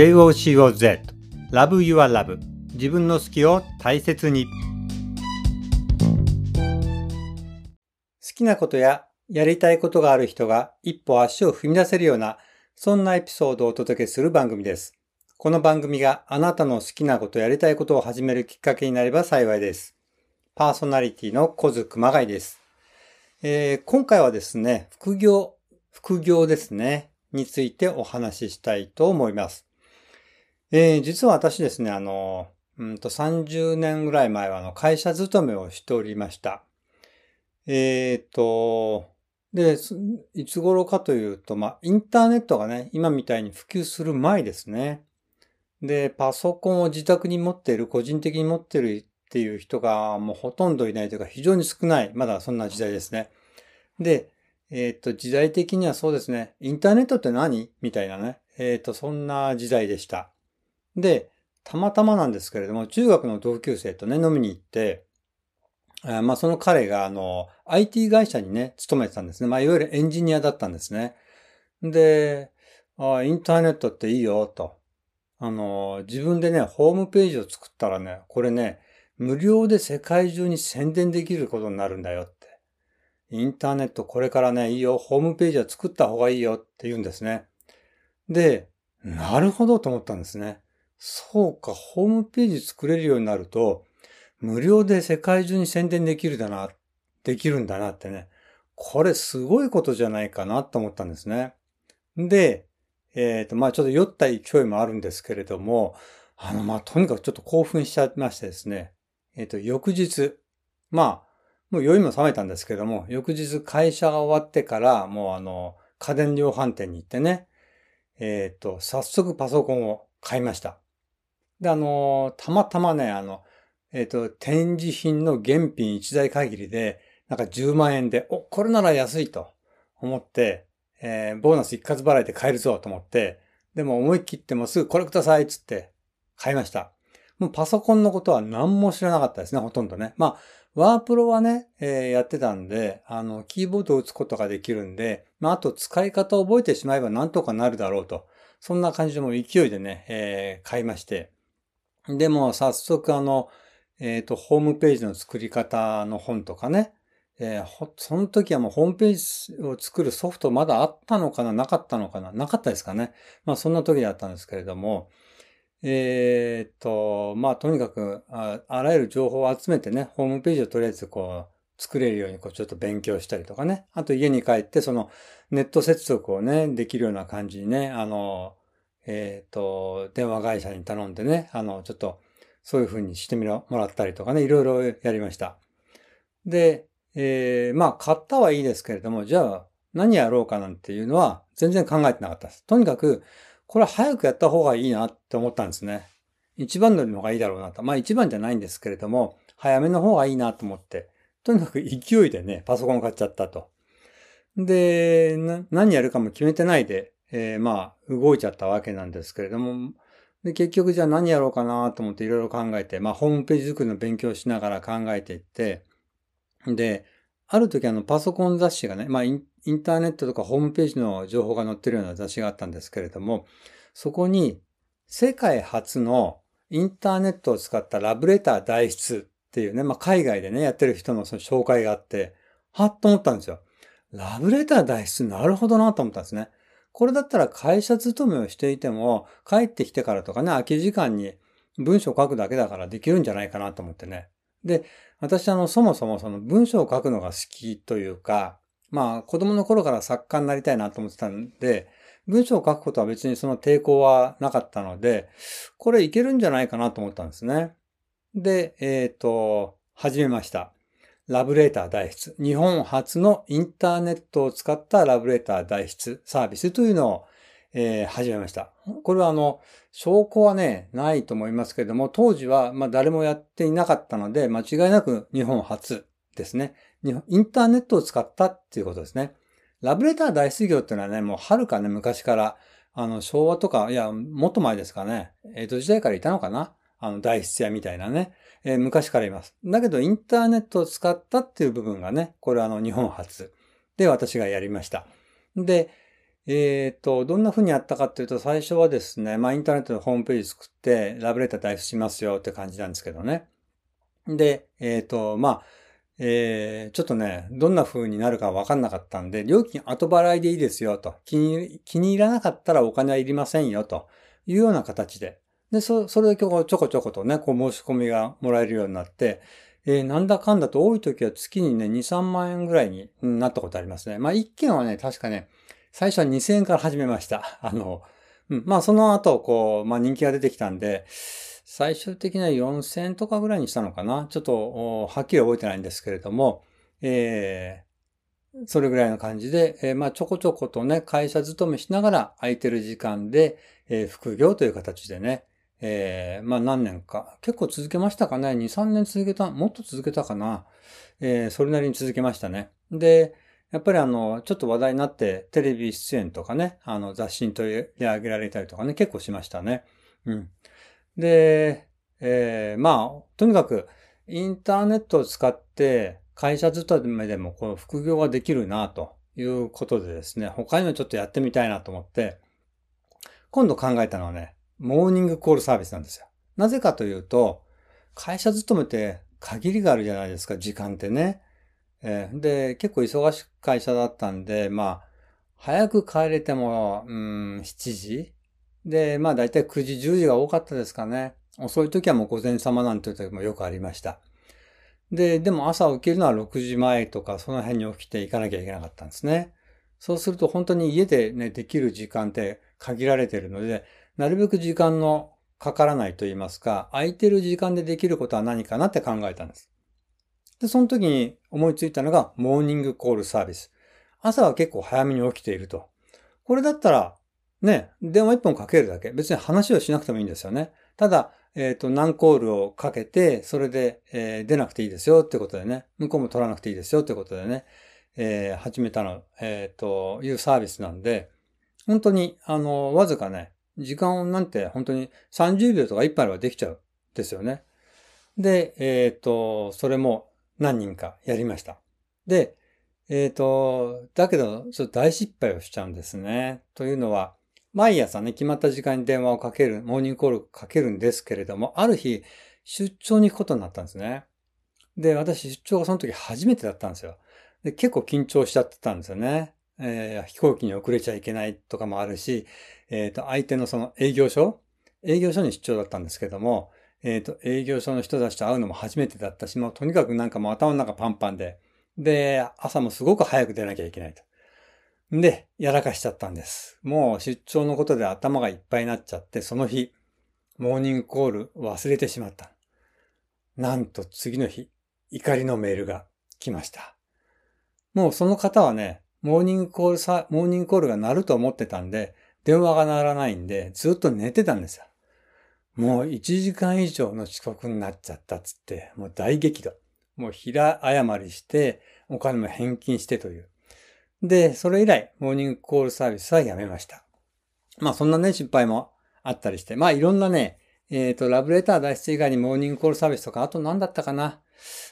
JOCOZ Love Your Love 自分の好きを大切に好きなことややりたいことがある人が一歩足を踏み出せるようなそんなエピソードをお届けする番組です。この番組があなたの好きなことやりたいことを始めるきっかけになれば幸いです。パーソナリティの小津熊谷です、えー、今回はですね、副業、副業ですね、についてお話ししたいと思います。えー、実は私ですね、あの、うんと30年ぐらい前はあの会社勤めをしておりました。えっ、ー、と、で、いつ頃かというと、まあ、インターネットがね、今みたいに普及する前ですね。で、パソコンを自宅に持っている、個人的に持っているっていう人がもうほとんどいないというか非常に少ない、まだそんな時代ですね。で、えっ、ー、と、時代的にはそうですね、インターネットって何？みたいなね、えっ、ー、と、そんな時代でした。で、たまたまなんですけれども、中学の同級生とね、飲みに行って、まあその彼があの、IT 会社にね、勤めてたんですね。まあいわゆるエンジニアだったんですね。で、あインターネットっていいよ、と。あの、自分でね、ホームページを作ったらね、これね、無料で世界中に宣伝できることになるんだよって。インターネットこれからね、いいよ、ホームページは作った方がいいよって言うんですね。で、なるほどと思ったんですね。そうか、ホームページ作れるようになると、無料で世界中に宣伝できるだな、できるんだなってね。これすごいことじゃないかなと思ったんですね。で、えっ、ー、と、まあちょっと酔った勢いもあるんですけれども、あの、まあとにかくちょっと興奮しちゃいましてですね。えっ、ー、と、翌日、まあ、もう酔いも覚めたんですけども、翌日会社が終わってから、もうあの、家電量販店に行ってね、えっ、ー、と、早速パソコンを買いました。で、あの、たまたまね、あの、えっ、ー、と、展示品の原品一台限りで、なんか10万円で、お、これなら安いと思って、えー、ボーナス一括払いで買えるぞと思って、でも思い切ってもうすぐこれくださいっつって買いました。もうパソコンのことは何も知らなかったですね、ほとんどね。まあ、ワープロはね、えー、やってたんで、あの、キーボードを打つことができるんで、まあ、あと使い方を覚えてしまえばなんとかなるだろうと。そんな感じでも勢いでね、えー、買いまして。でも早速あの、えっ、ー、と、ホームページの作り方の本とかね、えー、その時はもうホームページを作るソフトまだあったのかな？なかったのかな？なかったですかね。まあそんな時だったんですけれども、えっ、と、まあとにかくあ、あらゆる情報を集めてね、ホームページをとりあえずこう、作れるようにこうちょっと勉強したりとかね。あと家に帰ってそのネット接続をね、できるような感じにね、あの、えっ、ー、と、電話会社に頼んでね、あの、ちょっと、そういう風にしてみろ、もらったりとかね、いろいろやりました。で、えー、まあ、買ったはいいですけれども、じゃあ、何やろうかなんていうのは、全然考えてなかったです。とにかく、これは早くやった方がいいなって思ったんですね。一番乗りの方がいいだろうなと。まあ、一番じゃないんですけれども、早めの方がいいなと思って、とにかく勢いでね、パソコン買っちゃったと。で、何やるかも決めてないで、えー、まあ、動いちゃったわけなんですけれども、で結局じゃあ何やろうかなと思っていろいろ考えて、まあ、ホームページ作りの勉強しながら考えていって、で、ある時あのパソコン雑誌がね、まあインターネットとかホームページの情報が載ってるような雑誌があったんですけれども、そこに世界初のインターネットを使ったラブレター代筆っていうね、まあ海外でね、やってる人のその紹介があって、はっと思ったんですよ。ラブレター代筆なるほどなと思ったんですね。これだったら会社勤めをしていても、帰ってきてからとかね、空き時間に文章を書くだけだからできるんじゃないかなと思ってね。で、私あの、そもそもその文章を書くのが好きというか、まあ子供の頃から作家になりたいなと思ってたんで、文章を書くことは別にその抵抗はなかったので、これいけるんじゃないかなと思ったんですね。で、えっ、ー、と、始めました。ラブレーター代筆。日本初のインターネットを使ったラブレーター代筆サービスというのを、えー、始めました。これはあの、証拠はね、ないと思いますけれども、当時はまあ誰もやっていなかったので、間違いなく日本初ですね。インターネットを使ったっていうことですね。ラブレター大出業っていうのはね、もうはるかね、昔から、あの、昭和とか、いや、もっと前ですかね、江戸時代からいたのかなあの、大筆屋みたいなね、えー、昔からいます。だけど、インターネットを使ったっていう部分がね、これはあの、日本初で私がやりました。で、えっ、と、どんな風にやったかっていうと、最初はですね、まあインターネットのホームページ作って、ラブレター代付しますよって感じなんですけどね。で、えっ、と、まあ、えー、ちょっとね、どんな風になるかわかんなかったんで、料金後払いでいいですよと。気に、気に入らなかったらお金はいりませんよというような形で。で、そ、それでちょこちょことね、こう申し込みがもらえるようになって、えー、なんだかんだと多い時は月にね、2、3万円ぐらいになったことありますね。まあ、1件はね、確かね、最初は2000円から始めました。あの、うん、まあ、その後、こう、まあ、人気が出てきたんで、最終的には4000円とかぐらいにしたのかな。ちょっと、はっきり覚えてないんですけれども、えー、それぐらいの感じで、えー、まあ、ちょこちょことね、会社勤めしながら空いてる時間で、えー、副業という形でね、えー、まあ何年か、結構続けましたかね。2、3年続けた、もっと続けたかな。えー、それなりに続けましたね。で、やっぱりあの、ちょっと話題になってテレビ出演とかね、あの雑誌に取り上げられたりとかね、結構しましたね。うん。で、えー、まあ、とにかくインターネットを使って会社勤めでもこの副業ができるなということでですね、他にもちょっとやってみたいなと思って、今度考えたのはね、モーニングコールサービスなんですよ。なぜかというと、会社勤めて限りがあるじゃないですか、時間ってね。えー、で、結構忙しい会社だったんで、まあ、早く帰れても、うん、7時で、まあ大体9時、10時が多かったですかね。遅い時はもう午前様なんていう時もよくありました。で、でも朝起きるのは6時前とかその辺に起きて行かなきゃいけなかったんですね。そうすると本当に家でね、できる時間って限られてるので、なるべく時間のかからないと言いますか、空いてる時間でできることは何かなって考えたんです。で、その時に思いついたのが、モーニングコールサービス。朝は結構早めに起きていると。これだったら、ね、電話一本かけるだけ。別に話をしなくてもいいんですよね。ただ、えっ、ー、と、何コールをかけて、それで、えー、出なくていいですよってことでね。向こうも取らなくていいですよってことでね。えー、始めたの、えっ、と、いうサービスなんで、本当に、あの、わずかね、時間をなんて本当に30秒とか1分あればできちゃうんですよね。で、えっ、ー、と、それも何人かやりました。で、えっ、ー、と、だけど、大失敗をしちゃうんですね。というのは、毎朝ね、決まった時間に電話をかける、モーニングコールをかけるんですけれども、ある日、出張に行くことになったんですね。で、私、出張がその時初めてだったんですよ。で、結構緊張しちゃってたんですよね。えー、飛行機に遅れちゃいけないとかもあるし、えっ、ー、と、相手のその営業所？営業所に出張だったんですけども、えっ、ー、と、営業所の人たちと会うのも初めてだったし、もうとにかくなんかもう頭の中パンパンで、で、朝もすごく早く出なきゃいけないと。で、やらかしちゃったんです。もう出張のことで頭がいっぱいになっちゃって、その日、モーニングコール忘れてしまった。なんと次の日、怒りのメールが来ました。もうその方はね、モーニングコールさ、モーニングコールが鳴ると思ってたんで、電話が鳴らないんで、ずっと寝てたんですよ。もう1時間以上の遅刻になっちゃったっつって、もう大激怒。もう平謝りして、お金も返金してという。で、それ以来、モーニングコールサービスはやめました。まあそんなね、失敗もあったりして、まあいろんなね、えっ、ー、と、ラブレター脱出以外にモーニングコールサービスとか、あと何だったかな。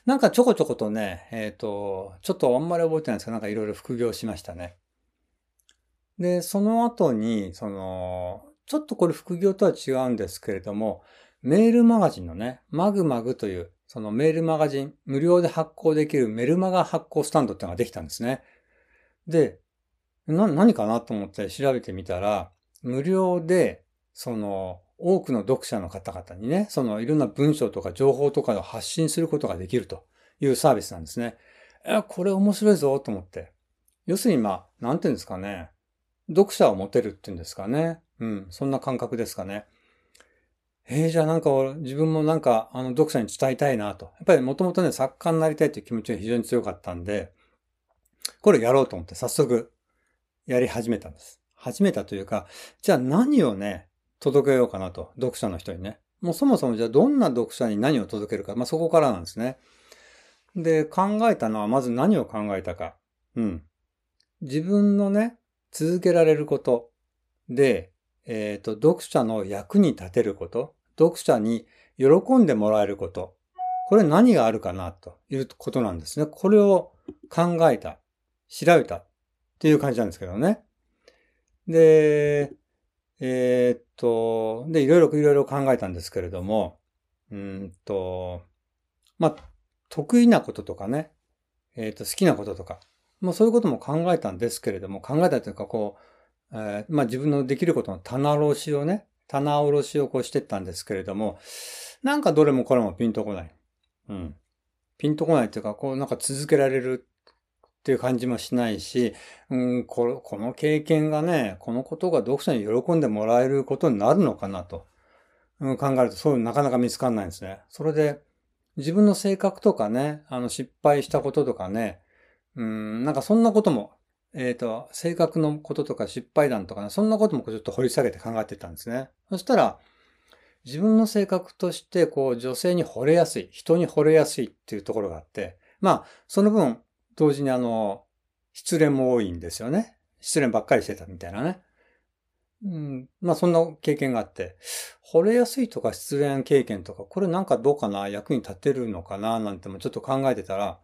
なんかちょこちょことね、えっ、ー、と、ちょっとあんまり覚えてないんですけど、なんかいろいろ副業しましたね。で、その後に、その、ちょっとこれ副業とは違うんですけれども、メールマガジンのね、マグマグという、そのメールマガジン、無料で発行できるメルマガ発行スタンドっていうのができたんですね。で、な、何かなと思って調べてみたら、無料で、その、多くの読者の方々にね、そのいろんな文章とか情報とかを発信することができるというサービスなんですね。え、これ面白いぞと思って。要するにまあ、なんていうんですかね。読者を持てるっていうんですかね。うん、そんな感覚ですかね。えー、じゃあなんか自分もなんかあの読者に伝えたいなと。やっぱりもともとね、作家になりたいという気持ちが非常に強かったんで、これやろうと思って早速やり始めたんです。始めたというか、じゃあ何をね、届けようかなと、読者の人にね。もうそもそもじゃあどんな読者に何を届けるか、まあそこからなんですね。で、考えたのはまず何を考えたか。うん。自分のね、続けられること。で、えっ、ー、と、読者の役に立てること、読者に喜んでもらえること、これ何があるかなということなんですね。これを考えた、調べたっていう感じなんですけどね。で、えー、っと、で、いろいろいろいろ考えたんですけれども、うんと、まあ、得意なこととかね、えー、っと、好きなこととか、もうそういうことも考えたんですけれども、考えたというか、こう、えー、まあ自分のできることの棚卸しをね、棚卸しをこうしてったんですけれども、なんかどれもこれもピンとこない。うん。ピンとこないっていうか、こうなんか続けられるっていう感じもしないし、うん、ここの経験がね、このことが読者に喜んでもらえることになるのかなと、うん、考えるとそういうのなかなか見つかんないんですね。それで、自分の性格とかね、あの失敗したこととかね、うん、なんかそんなことも、えっ、ー、と、性格のこととか失敗談とかね、そんなこともちょっと掘り下げて考えてたんですね。そしたら、自分の性格として、こう、女性に惚れやすい、人に惚れやすいっていうところがあって、まあ、その分、同時にあの、失恋も多いんですよね。失恋ばっかりしてたみたいなね。うん、まあそんな経験があって、惚れやすいとか失恋経験とか、これなんかどうかな、役に立てるのかな、なんてもちょっと考えてたら、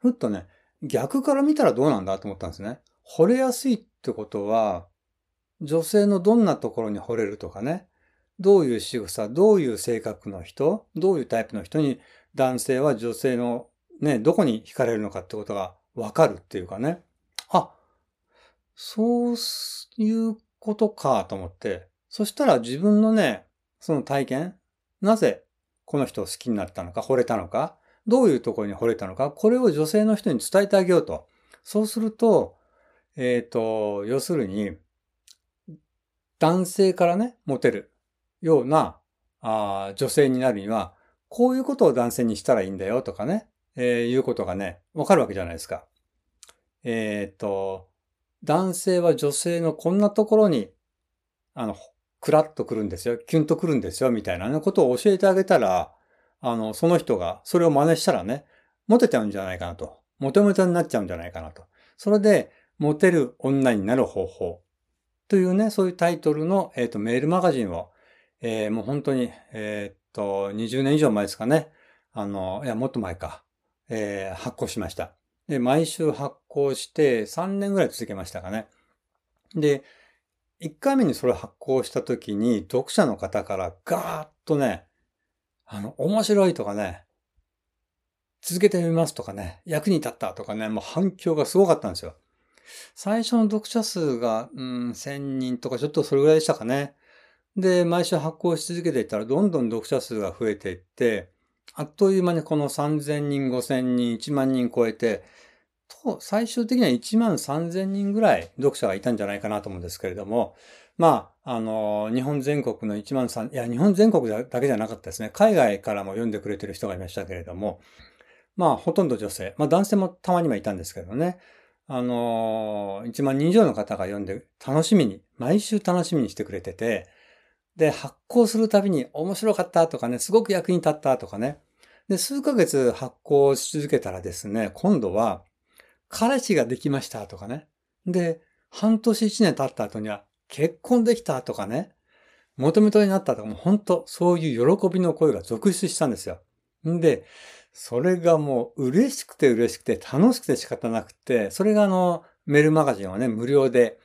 ふっとね、逆から見たらどうなんだと思ったんですね。惚れやすいってことは、女性のどんなところに惚れるとかね、どういう仕草、どういう性格の人、どういうタイプの人に男性は女性のね、どこに惹かれるのかってことがわかるっていうかね。あ、そういうことかと思って。そしたら自分のね、その体験、なぜこの人を好きになったのか、惚れたのか、どういうところに惚れたのか、これを女性の人に伝えてあげようと。そうすると、えっ、ー、と、要するに、男性からね、モテるようなあ女性になるには、こういうことを男性にしたらいいんだよとかね。えー、いうことがね、わかるわけじゃないですか。えっ、と、男性は女性のこんなところに、あの、クラッとくるんですよ。キュンとくるんですよ。みたいな、ことを教えてあげたら、あの、その人がそれを真似したらね、モテちゃうんじゃないかなと。モテモテになっちゃうんじゃないかなと。それで、モテる女になる方法。というね、そういうタイトルの、えっ、ー、と、メールマガジンを、えー、もう本当に、えっ、ー、と、20年以上前ですかね。あの、いや、もっと前か。えー、発行しました。で、毎週発行して3年ぐらい続けましたかね。で、1回目にそれを発行した時に読者の方からガーッとね、あの、面白いとかね、続けてみますとかね、役に立ったとかね、もう反響がすごかったんですよ。最初の読者数が、うん、1000人とかちょっとそれぐらいでしたかね。で、毎週発行し続けていったらどんどん読者数が増えていって、あっという間にこの3000人、5000人、1万人超えて、と、最終的には1万3000人ぐらい読者がいたんじゃないかなと思うんですけれども、まあ、あの、日本全国の1万3、いや、日本全国だけじゃなかったですね。海外からも読んでくれてる人がいましたけれども、まあ、ほとんど女性。まあ、男性もたまにはいたんですけどね。あの、1万人以上の方が読んで、楽しみに、毎週楽しみにしてくれてて、で、発行するたびに面白かったとかね、すごく役に立ったとかね、で、数ヶ月発行し続けたらですね、今度は、彼氏ができましたとかね。で、半年一年経った後には、結婚できたとかね。求めとになったとか、もう本当、そういう喜びの声が続出したんですよ。んで、それがもう嬉しくて嬉しくて楽しくて仕方なくて、それがあの、メールマガジンはね、無料で、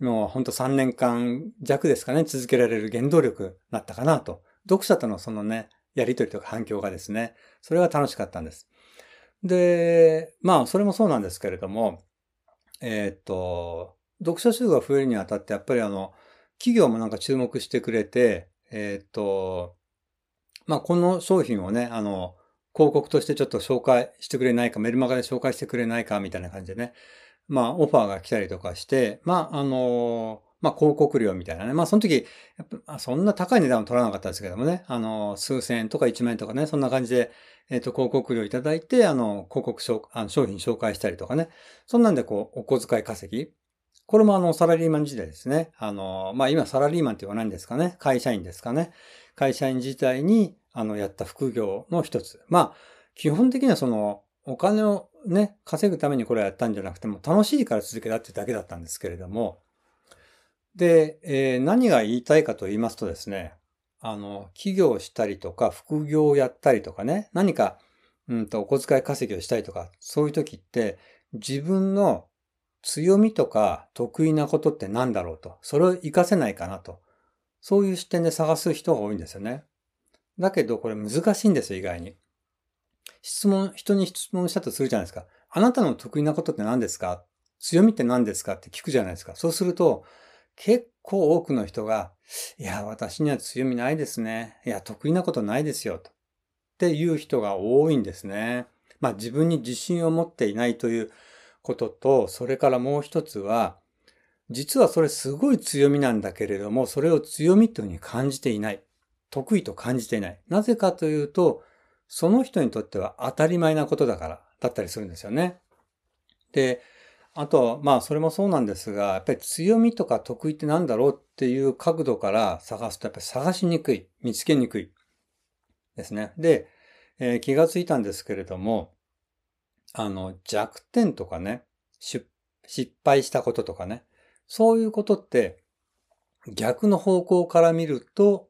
もうほんと3年間弱ですかね、続けられる原動力になったかなと。読者とのそのね、やりとりとか反響がですね、それが楽しかったんです。で、まあ、それもそうなんですけれども、えー、っと、読者数が増えるにあたって、やっぱりあの、企業もなんか注目してくれて、えー、っと、まあ、この商品をね、あの、広告としてちょっと紹介してくれないか、メルマガで紹介してくれないか、みたいな感じでね、まあ、オファーが来たりとかして、まあ、あの、まあ、広告料みたいなね。まあ、その時、やっぱ、そんな高い値段を取らなかったですけどもね。あの、数千円とか一万円とかね、そんな感じで、えっ、ー、と、広告料いただいて、あの、広告商あの商品紹介したりとかね。そんなんで、こう、お小遣い稼ぎ。これもあの、サラリーマン時代ですね。あの、まあ、今サラリーマンって言わないんですかね。会社員ですかね。会社員自体に、あの、やった副業の一つ。まあ、基本的にはその、お金をね、稼ぐためにこれをやったんじゃなくても、楽しいから続けたってだけだったんですけれども、で、えー、何が言いたいかと言いますとですね、あの、企業したりとか、副業をやったりとかね、何か、うんと、お小遣い稼ぎをしたりとか、そういう時って、自分の強みとか得意なことって何だろうと。それを活かせないかなと。そういう視点で探す人が多いんですよね。だけどこれ難しいんですよ、意外に。質問、人に質問したとするじゃないですか。あなたの得意なことって何ですか？強みって何ですか？って聞くじゃないですか。そうすると、結構多くの人が、いや、私には強みないですね。いや、得意なことないですよ。と。っていう人が多いんですね。まあ自分に自信を持っていないということと、それからもう一つは、実はそれすごい強みなんだけれども、それを強みというふうに感じていない。得意と感じていない。なぜかというと、その人にとっては当たり前なことだから、だったりするんですよね。で、あと、まあそれもそうなんですが、やっぱり強みとか得意って何だろうっていう角度から探すとやっぱり探しにくい、見つけにくいですね。で、えー、気がついたんですけれども、あの、弱点とかね、失敗したこととかね、そういうことって逆の方向から見ると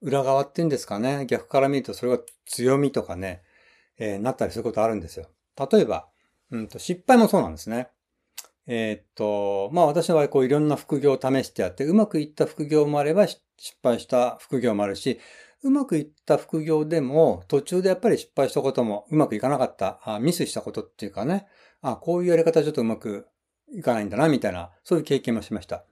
裏側っていうんですかね、逆から見るとそれが強みとかね、えー、なったりすることあるんですよ。例えば、うんと失敗もそうなんですね。えー、っと、まあ私の場合、こういろんな副業を試してやって、うまくいった副業もあれば、失敗した副業もあるし、うまくいった副業でも、途中でやっぱり失敗したことも、うまくいかなかった、あミスしたことっていうかね、あこういうやり方ちょっとうまくいかないんだな、みたいな、そういう経験もしました。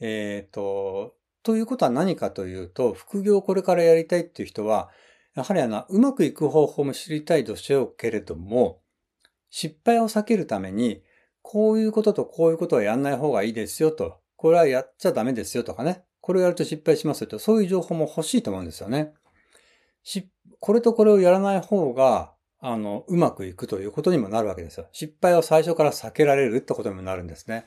えっ、と、ということは何かというと、副業をこれからやりたいっていう人は、やはりあの、うまくいく方法も知りたいとしようけれども、失敗を避けるために、こういうこととこういうことはやんない方がいいですよと。これはやっちゃダメですよとかね。これをやると失敗しますよと。そういう情報も欲しいと思うんですよね。し、これとこれをやらない方が、あの、うまくいくということにもなるわけですよ。失敗を最初から避けられるってことにもなるんですね。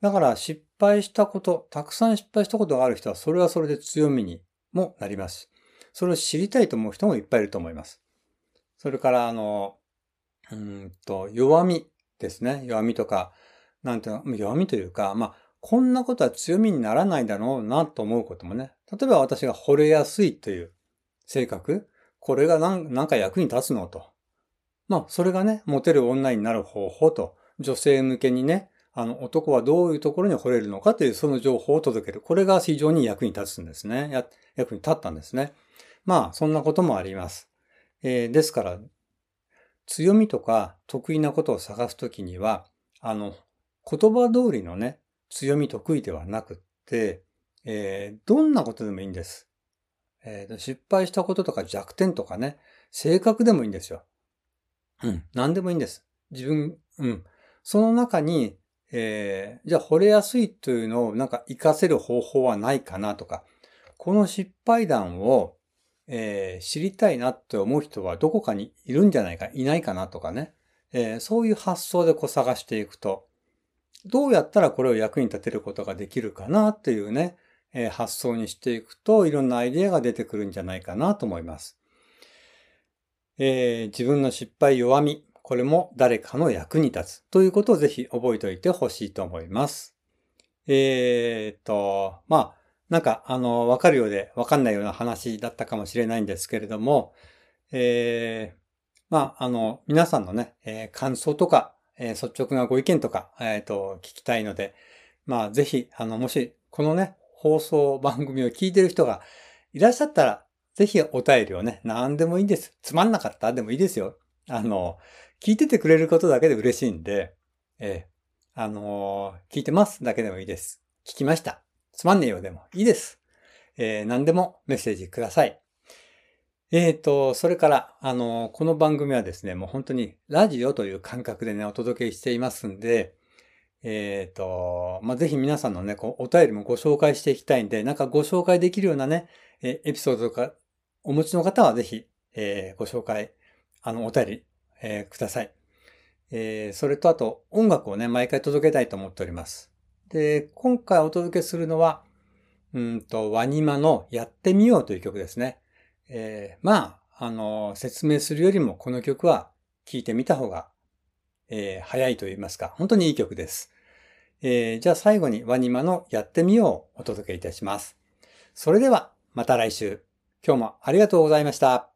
だから失敗したこと、たくさん失敗したことがある人は、それはそれで強みにもなります。それを知りたいと思う人もいっぱいいると思います。それから、あの、うんと、弱みですね。弱みとか、なんていうの、弱みというか、まあ、こんなことは強みにならないだろうなと思うこともね。例えば私が惚れやすいという性格。これがなんか役に立つのと。まあ、それがね、モテる女になる方法と、女性向けにね、あの、男はどういうところに惚れるのかというその情報を届ける。これが非常に役に立つんですね。や役に立ったんですね。まあ、そんなこともあります。えー、ですから、強みとか得意なことを探すときには、あの、言葉通りのね、強み得意ではなくって、えー、どんなことでもいいんです。えー、失敗したこととか弱点とかね、性格でもいいんですよ。うん、何でもいいんです。自分、うん。その中に、えー、じゃあ惚れやすいというのをなんか活かせる方法はないかなとか、この失敗談をえー、知りたいなって思う人はどこかにいるんじゃないか、いないかなとかね、えー、そういう発想でこう探していくと、どうやったらこれを役に立てることができるかなっていうね、え、発想にしていくといろんなアイデアが出てくるんじゃないかなと思います。えー、自分の失敗弱み、これも誰かの役に立つということをぜひ覚えておいてほしいと思います。えー、っと、まあ、なんか、あの、わかるようでわかんないような話だったかもしれないんですけれども、えー、まあ、あの、皆さんのね、えー、感想とか、えー、率直なご意見とか、えっ、と、聞きたいので、まあ、ぜひ、あの、もし、このね、放送番組を聞いてる人がいらっしゃったら、ぜひお便りをね、何でもいいんです。つまんなかったでもいいですよ。あの、聞いててくれることだけで嬉しいんで、えー、あの聞いてますだけでもいいです。聞きました。つまんねえよでもいいです。えー、何でもメッセージください。えっ、ー、と、それから、あの、この番組はですね、もう本当にラジオという感覚でね、お届けしていますんで、えっ、ー、と、まあ、ぜひ皆さんのね、こう、お便りもご紹介していきたいんで、なんかご紹介できるようなね、えエピソードとかお持ちの方はぜひ、えー、ご紹介、あの、お便り、えください。えそれとあと、音楽をね、毎回届けたいと思っております。で、今回お届けするのは、うんと、ワニマのやってみようという曲ですね。えー、まあ、あの、説明するよりもこの曲は聴いてみた方が、えー、早いと言いますか、本当にいい曲です。えー、じゃあ最後にワニマのやってみようをお届けいたします。それでは、また来週。今日もありがとうございました。